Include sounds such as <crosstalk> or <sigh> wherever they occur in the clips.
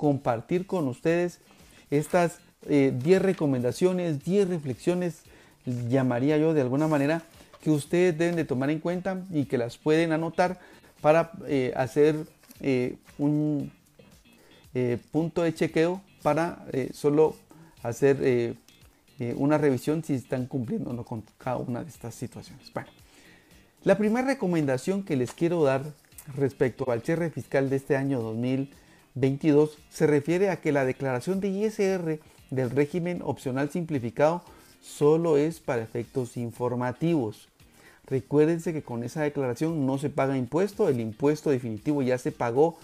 compartir con ustedes estas 10 eh, recomendaciones, 10 reflexiones, llamaría yo de alguna manera, que ustedes deben de tomar en cuenta y que las pueden anotar para eh, hacer eh, un punto de chequeo para solo hacer una revisión si están cumpliendo o no con cada una de estas situaciones. Bueno, la primera recomendación que les quiero dar respecto al cierre fiscal de este año 2022 se refiere a que la declaración de ISR del régimen opcional simplificado solo es para efectos informativos. Recuérdense que con esa declaración no se paga impuesto, el impuesto definitivo ya se pagó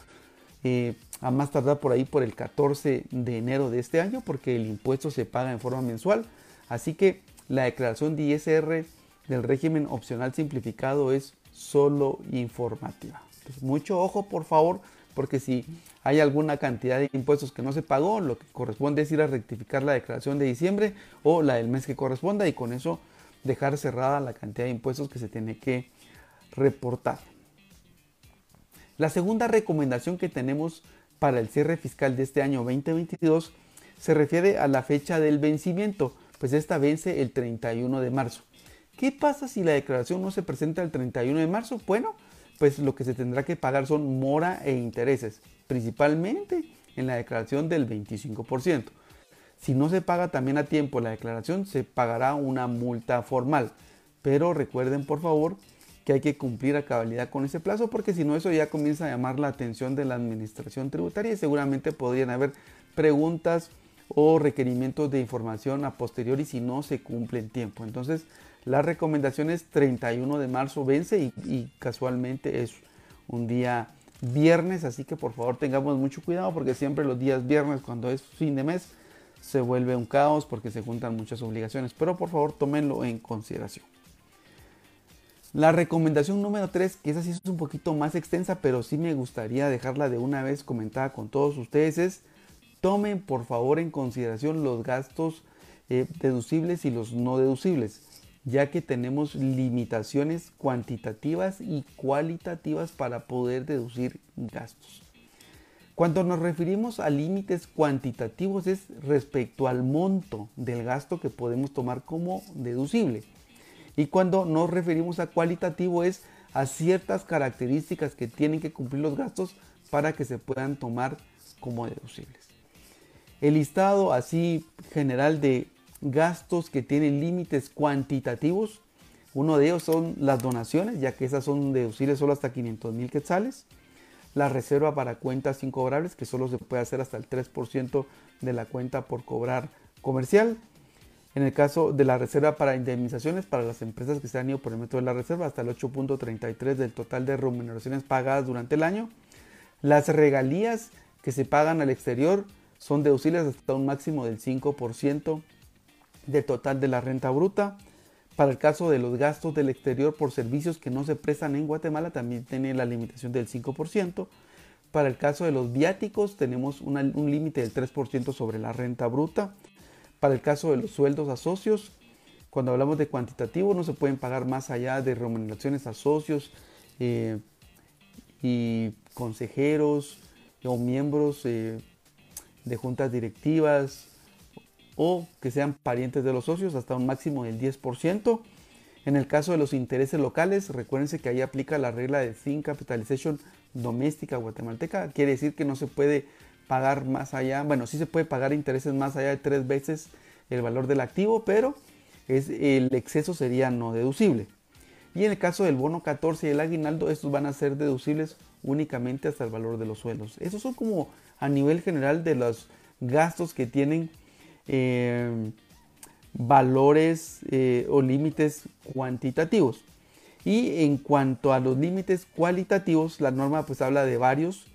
eh, a más tardar por ahí por el 14 de enero de este año porque el impuesto se paga en forma mensual. Así que la declaración de ISR del régimen opcional simplificado es solo informativa. mucho ojo por favor porque si hay alguna cantidad de impuestos que no se pagó, lo que corresponde es ir a rectificar la declaración de diciembre o la del mes que corresponda y con eso dejar cerrada la cantidad de impuestos que se tiene que reportar. La segunda recomendación que tenemos para el cierre fiscal de este año 2022 se refiere a la fecha del vencimiento, pues esta vence el 31 de marzo. ¿Qué pasa si la declaración no se presenta el 31 de marzo? Bueno, pues lo que se tendrá que pagar son mora e intereses, principalmente en la declaración del 25%. Si no se paga también a tiempo la declaración, se pagará una multa formal. Pero recuerden por favor que hay que cumplir a cabalidad con ese plazo porque si no eso ya comienza a llamar la atención de la administración tributaria y seguramente podrían haber preguntas o requerimientos de información a posteriori si no se cumple en tiempo. Entonces la recomendación es 31 de marzo vence y, casualmente es un día viernes, así que por favor tengamos mucho cuidado porque siempre los días viernes cuando es fin de mes se vuelve un caos porque se juntan muchas obligaciones, pero por favor tómenlo en consideración. La recomendación número 3, que esa sí es un poquito más extensa, pero sí me gustaría dejarla de una vez comentada con todos ustedes, es tomen por favor en consideración los gastos eh, deducibles y los no deducibles ya que tenemos limitaciones cuantitativas y cualitativas para poder deducir gastos. Cuando nos referimos a límites cuantitativos es respecto al monto del gasto que podemos tomar como deducible. Y cuando nos referimos a cualitativo es a ciertas características que tienen que cumplir los gastos para que se puedan tomar como deducibles. El listado así general de gastos que tienen límites cuantitativos. Uno de ellos son las donaciones, ya que esas son deducibles solo hasta 500 mil quetzales. La reserva para cuentas incobrables, que solo se puede hacer hasta el 3% de la cuenta por cobrar comercial. En el caso de la reserva para indemnizaciones para las empresas que se han ido por el método de la reserva, hasta el 8.33 del total de remuneraciones pagadas durante el año. Las regalías que se pagan al exterior son deducibles hasta un máximo del 5% del total de la renta bruta. Para el caso de los gastos del exterior por servicios que no se prestan en Guatemala también tiene la limitación del 5%. Para el caso de los viáticos tenemos un límite del 3% sobre la renta bruta. Para el caso de los sueldos a socios, cuando hablamos de cuantitativo no se pueden pagar más allá de remuneraciones a socios eh, y consejeros o miembros eh, de juntas directivas, o que sean parientes de los socios hasta un máximo del 10%. En el caso de los intereses locales, recuérdense que ahí aplica la regla de Thin Capitalization doméstica guatemalteca. Quiere decir que no se puede pagar más allá, bueno, sí se puede pagar intereses más allá de tres veces el valor del activo, pero es, el exceso sería no deducible. Y en el caso del bono 14 y el aguinaldo, estos van a ser deducibles únicamente hasta el valor de los sueldos. Esos son como a nivel general de los gastos que tienen eh, valores eh, o límites cuantitativos. Y en cuanto a los límites cualitativos, la norma pues habla de varios.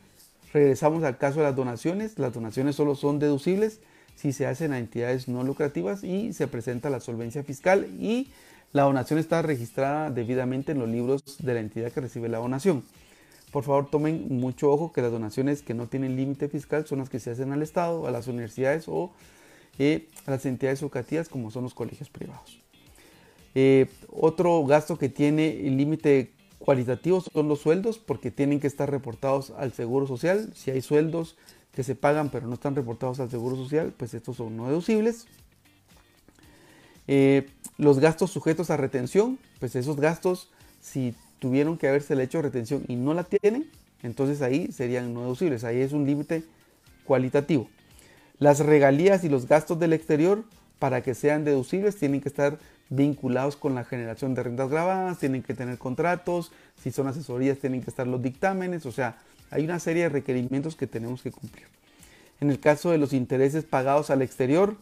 Regresamos al caso de las donaciones. Las donaciones solo son deducibles si se hacen a entidades no lucrativas y se presenta la solvencia fiscal y la donación está registrada debidamente en los libros de la entidad que recibe la donación. Por favor, tomen mucho ojo que las donaciones que no tienen límite fiscal son las que se hacen al Estado, a las universidades o a las entidades educativas como son los colegios privados. Eh, otro gasto que tiene límite cualitativo son los sueldos porque tienen que estar reportados al Seguro Social. Si hay sueldos que se pagan pero no están reportados al Seguro Social, pues estos son no deducibles. Eh, los gastos sujetos a retención, pues esos gastos, si tuvieron que haberse hecho retención y no la tienen, entonces ahí serían no deducibles. Ahí es un límite cualitativo. Las regalías y los gastos del exterior, para que sean deducibles, tienen que estar vinculados con la generación de rentas grabadas, tienen que tener contratos, si son asesorías tienen que estar los dictámenes, o sea, hay una serie de requerimientos que tenemos que cumplir. En el caso de los intereses pagados al exterior,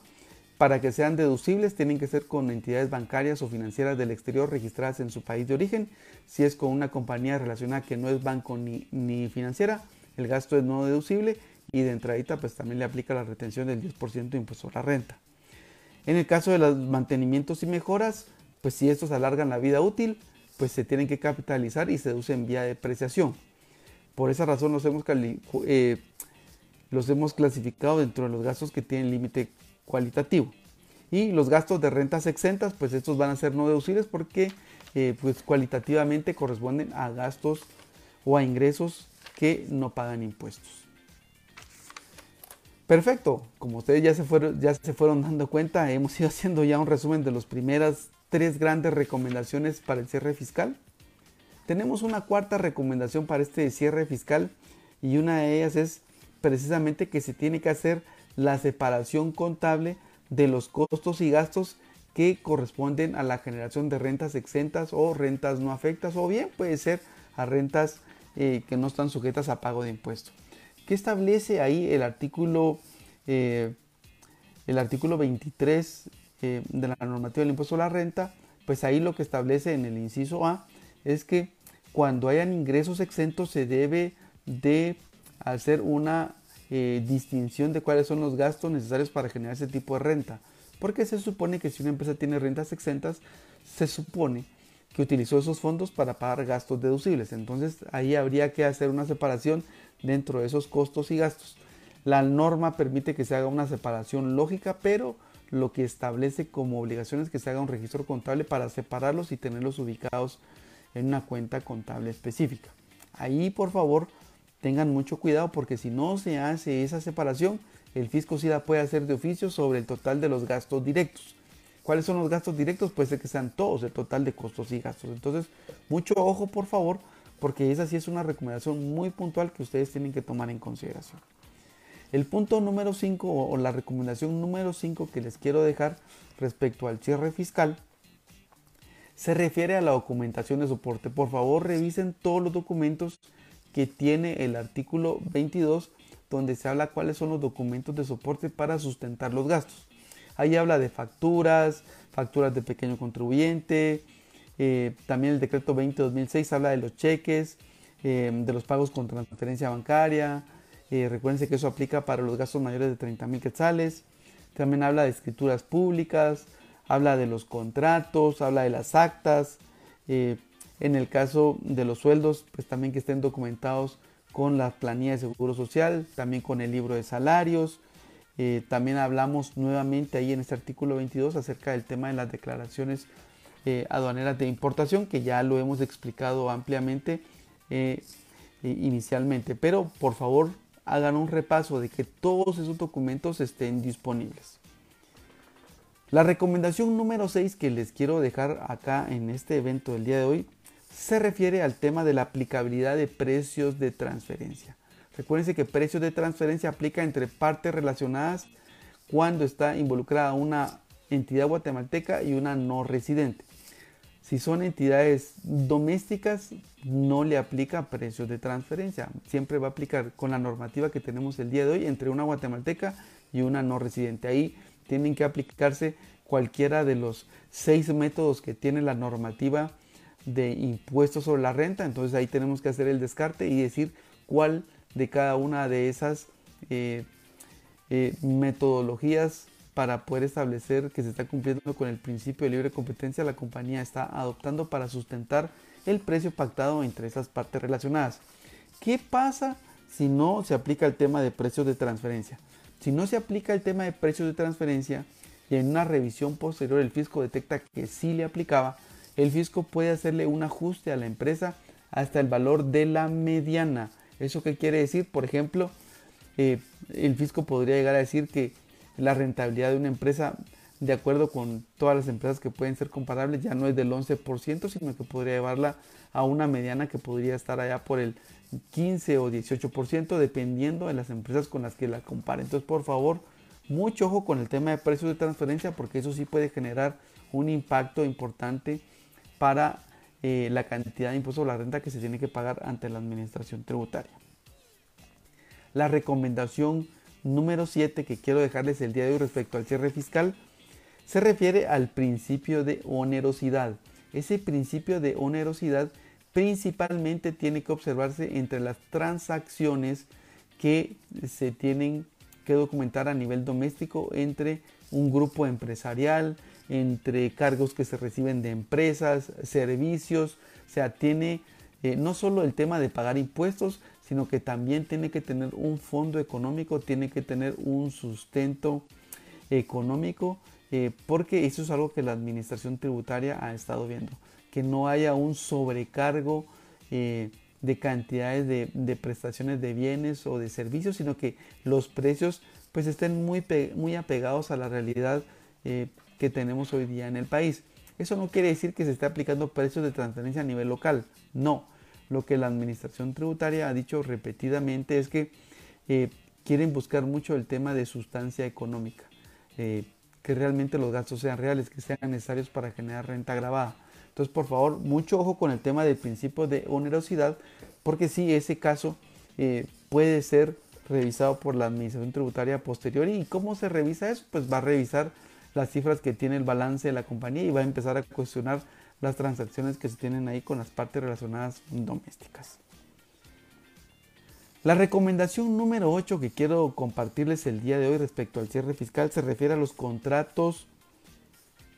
para que sean deducibles tienen que ser con entidades bancarias o financieras del exterior registradas en su país de origen. Si es con una compañía relacionada que no es banco ni, ni financiera, el gasto es no deducible y de entradita pues también le aplica la retención del 10% de impuesto a la renta. En el caso de los mantenimientos y mejoras, pues si estos alargan la vida útil, pues se tienen que capitalizar y se deducen vía depreciación. Por esa razón los hemos, eh, los hemos clasificado dentro de los gastos que tienen límite cualitativo. Y los gastos de rentas exentas, pues estos van a ser no deducibles porque eh, pues cualitativamente corresponden a gastos o a ingresos que no pagan impuestos. Perfecto, como ustedes ya se, fueron, ya se fueron dando cuenta, hemos ido <laughs> haciendo ya un resumen de las primeras tres grandes recomendaciones para el cierre fiscal. Tenemos una cuarta recomendación para este cierre fiscal y una de ellas es precisamente que se tiene que hacer la separación contable de los costos y gastos que corresponden a la generación de rentas exentas o rentas no afectas o bien puede ser a rentas eh, que no están sujetas a pago de impuestos. ¿Qué establece ahí el artículo, eh, el artículo 23 eh, de la normativa del impuesto a la renta? Pues ahí lo que establece en el inciso A es que cuando hayan ingresos exentos se debe de hacer una eh, distinción de cuáles son los gastos necesarios para generar ese tipo de renta. Porque se supone que si una empresa tiene rentas exentas, se supone que utilizó esos fondos para pagar gastos deducibles. Entonces ahí habría que hacer una separación dentro de esos costos y gastos. La norma permite que se haga una separación lógica, pero lo que establece como obligación es que se haga un registro contable para separarlos y tenerlos ubicados en una cuenta contable específica. Ahí, por favor, tengan mucho cuidado porque si no se hace esa separación, el fisco sí la puede hacer de oficio sobre el total de los gastos directos. ¿Cuáles son los gastos directos? Puede ser que sean todos el total de costos y gastos. Entonces, mucho ojo, por favor, porque esa sí es una recomendación muy puntual que ustedes tienen que tomar en consideración. El punto número 5 o la recomendación número 5 que les quiero dejar respecto al cierre fiscal se refiere a la documentación de soporte. Por favor, revisen todos los documentos que tiene el artículo 22 donde se habla cuáles son los documentos de soporte para sustentar los gastos. Ahí habla de facturas, facturas de pequeño contribuyente, eh, también el decreto 20-2006 habla de los cheques, eh, de los pagos con transferencia bancaria. Eh, recuerden que eso aplica para los gastos mayores de 30 mil quetzales. También habla de escrituras públicas, habla de los contratos, habla de las actas. en el caso de los sueldos, pues también que estén documentados con la planilla de seguro social, también con el libro de salarios. también hablamos nuevamente ahí en este artículo 22 acerca del tema de las declaraciones eh, aduaneras de importación, que ya lo hemos explicado ampliamente eh, inicialmente. Pero por favor hagan un repaso de que todos esos documentos estén disponibles. La recomendación número 6 que les quiero dejar acá en este evento del día de hoy se refiere al tema de la aplicabilidad de precios de transferencia. Recuerden que precios de transferencia aplica entre partes relacionadas cuando está involucrada una entidad guatemalteca y una no residente. Si son entidades domésticas, no le aplica precios de transferencia. Siempre va a aplicar con la normativa que tenemos el día de hoy entre una guatemalteca y una no residente. Ahí tienen que aplicarse cualquiera de los seis métodos que tiene la normativa de impuestos sobre la renta. Entonces ahí tenemos que hacer el descarte y decir cuál de cada una de esas eh, eh, metodologías para poder establecer que se está cumpliendo con el principio de libre competencia, la compañía está adoptando para sustentar el precio pactado entre esas partes relacionadas. ¿Qué pasa si no se aplica el tema de precios de transferencia? Si no se aplica el tema de precios de transferencia y en una revisión posterior el fisco detecta que sí le aplicaba, el fisco puede hacerle un ajuste a la empresa hasta el valor de la mediana. ¿Eso qué quiere decir? Por ejemplo, eh, el fisco podría llegar a decir que la rentabilidad de una empresa, de acuerdo con todas las empresas que pueden ser comparables, ya no es del 11%, sino que podría llevarla a una mediana que podría estar allá por el 15 o 18%, dependiendo de las empresas con las que la comparen. Entonces, por favor, mucho ojo con el tema de precios de transferencia, porque eso sí puede generar un impacto importante para eh, la cantidad de impuestos a la renta que se tiene que pagar ante la administración tributaria. La recomendación número 7 que quiero dejarles el día de hoy respecto al cierre fiscal se refiere al principio de onerosidad. Ese principio de onerosidad principalmente tiene que observarse entre las transacciones que se tienen que documentar a nivel doméstico entre un grupo empresarial, entre cargos que se reciben de empresas, servicios, o sea, tiene eh, no solo el tema de pagar impuestos, sino que también tiene que tener un fondo económico, tiene que tener un sustento económico, eh, porque eso es algo que la administración tributaria ha estado viendo, que no haya un sobrecargo eh, de cantidades de, prestaciones de bienes o de servicios, sino que los precios pues estén muy, muy apegados a la realidad que tenemos hoy día en el país. Eso no quiere decir que se esté aplicando precios de transferencia a nivel local, no. Lo que la administración tributaria ha dicho repetidamente es que eh, quieren buscar mucho el tema de sustancia económica, eh, que realmente los gastos sean reales, que sean necesarios para generar renta grabada. Entonces, por favor, mucho ojo con el tema del principio de onerosidad, porque si ese caso eh, puede ser revisado por la administración tributaria posterior. ¿Y cómo se revisa eso? Pues va a revisar las cifras que tiene el balance de la compañía y va a empezar a cuestionar las transacciones que se tienen ahí con las partes relacionadas domésticas. La recomendación número 8 que quiero compartirles el día de hoy respecto al cierre fiscal se refiere a los contratos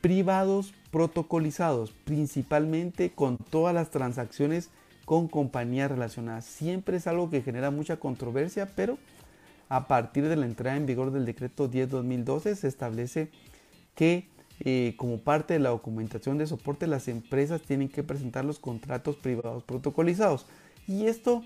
privados protocolizados, principalmente con todas las transacciones con compañías relacionadas. Siempre es algo que genera mucha controversia, pero a partir de la entrada en vigor del decreto 10-2012 se establece que eh, como parte de la documentación de soporte las empresas tienen que presentar los contratos privados protocolizados. Y esto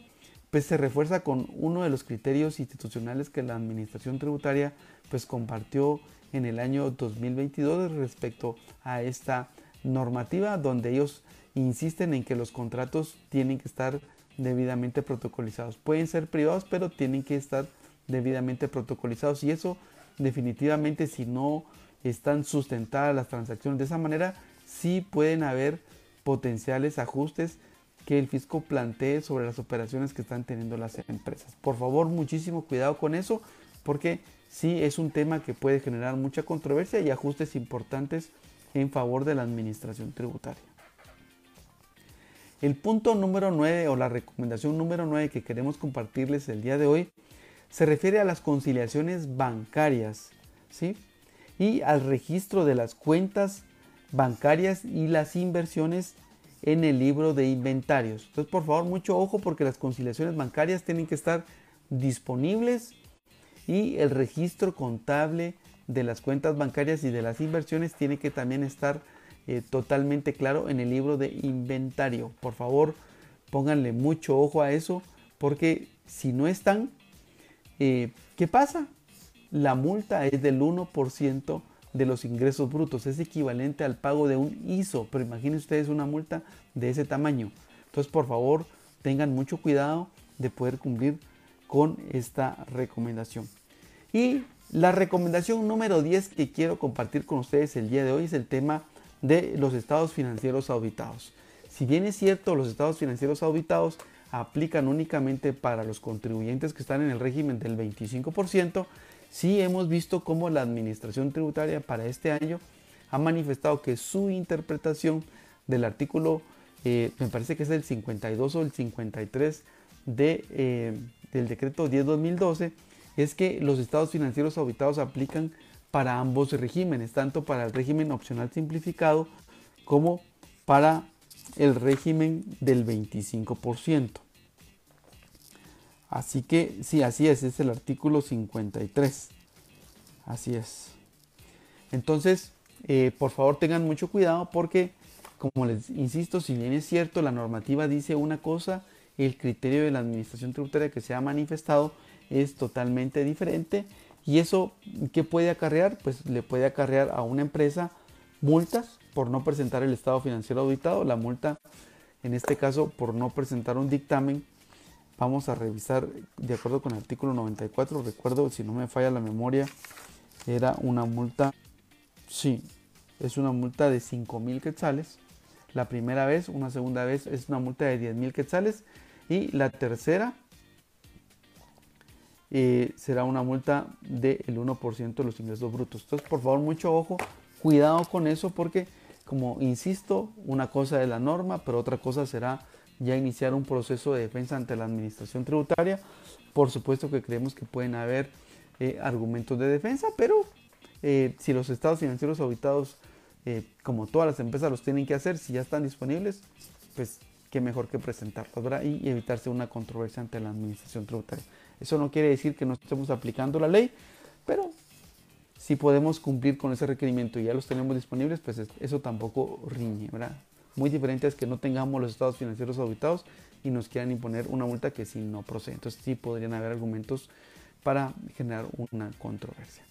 pues se refuerza con uno de los criterios institucionales que la administración tributaria pues compartió en el año 2022 respecto a esta normativa donde ellos insisten en que los contratos tienen que estar debidamente protocolizados. Pueden ser privados, pero tienen que estar debidamente protocolizados y eso definitivamente si no están sustentadas las transacciones de esa manera, sí pueden haber potenciales ajustes que el fisco plantee sobre las operaciones que están teniendo las empresas. Por favor, muchísimo cuidado con eso, porque sí es un tema que puede generar mucha controversia y ajustes importantes en favor de la administración tributaria. El punto número 9 o la recomendación número 9 que queremos compartirles el día de hoy se refiere a las conciliaciones bancarias. ¿sí? Y al registro de las cuentas bancarias y las inversiones en el libro de inventarios. Entonces, por favor, mucho ojo porque las conciliaciones bancarias tienen que estar disponibles y el registro contable de las cuentas bancarias y de las inversiones tiene que también estar eh, totalmente claro en el libro de inventario. Por favor, pónganle mucho ojo a eso porque si no están, eh, ¿qué pasa? La multa es del 1% de los ingresos brutos. Es equivalente al pago de un ISO, pero imaginen ustedes una multa de ese tamaño. Entonces, por favor, tengan mucho cuidado de poder cumplir con esta recomendación. Y la recomendación número 10 que quiero compartir con ustedes el día de hoy es el tema de los estados financieros auditados. Si bien es cierto, los estados financieros auditados aplican únicamente para los contribuyentes que están en el régimen del 25%, sí hemos visto cómo la administración tributaria para este año ha manifestado que su interpretación del artículo, eh, me parece que es el 52 o el 53 de, eh, del decreto 10-2012, es que los estados financieros auditados aplican para ambos regímenes, tanto para el régimen opcional simplificado como para el régimen del 25%. Así que sí, así es, es el artículo 53. Así es. Entonces, eh, por favor tengan mucho cuidado porque, como les insisto, si bien es cierto, la normativa dice una cosa, el criterio de la administración tributaria que se ha manifestado es totalmente diferente. ¿Y eso qué puede acarrear? Pues le puede acarrear a una empresa multas por no presentar el estado financiero auditado. La multa, en este caso, por no presentar un dictamen, vamos a revisar de acuerdo con el artículo 94. Recuerdo, si no me falla la memoria, era una multa, sí, es una multa de 5 mil quetzales. La primera vez, una segunda vez es una multa de 10 mil quetzales. Y la tercera eh, será una multa del 1% de los ingresos brutos. Entonces, por favor, mucho ojo, cuidado con eso porque, como insisto, una cosa es la norma, pero otra cosa será ya iniciar un proceso de defensa ante la administración tributaria. Por supuesto que creemos que pueden haber eh, argumentos de defensa, pero eh, si los estados financieros auditados, como todas las empresas los tienen que hacer, si ya están disponibles, pues qué mejor que presentarlos ¿verdad? y evitarse una controversia ante la administración tributaria. Eso no quiere decir que no estemos aplicando la ley, pero si podemos cumplir con ese requerimiento y ya los tenemos disponibles, pues eso tampoco riñe, ¿verdad? Muy diferente es que no tengamos los estados financieros auditados y nos quieran imponer una multa que sí no procede. Entonces sí podrían haber argumentos para generar una controversia.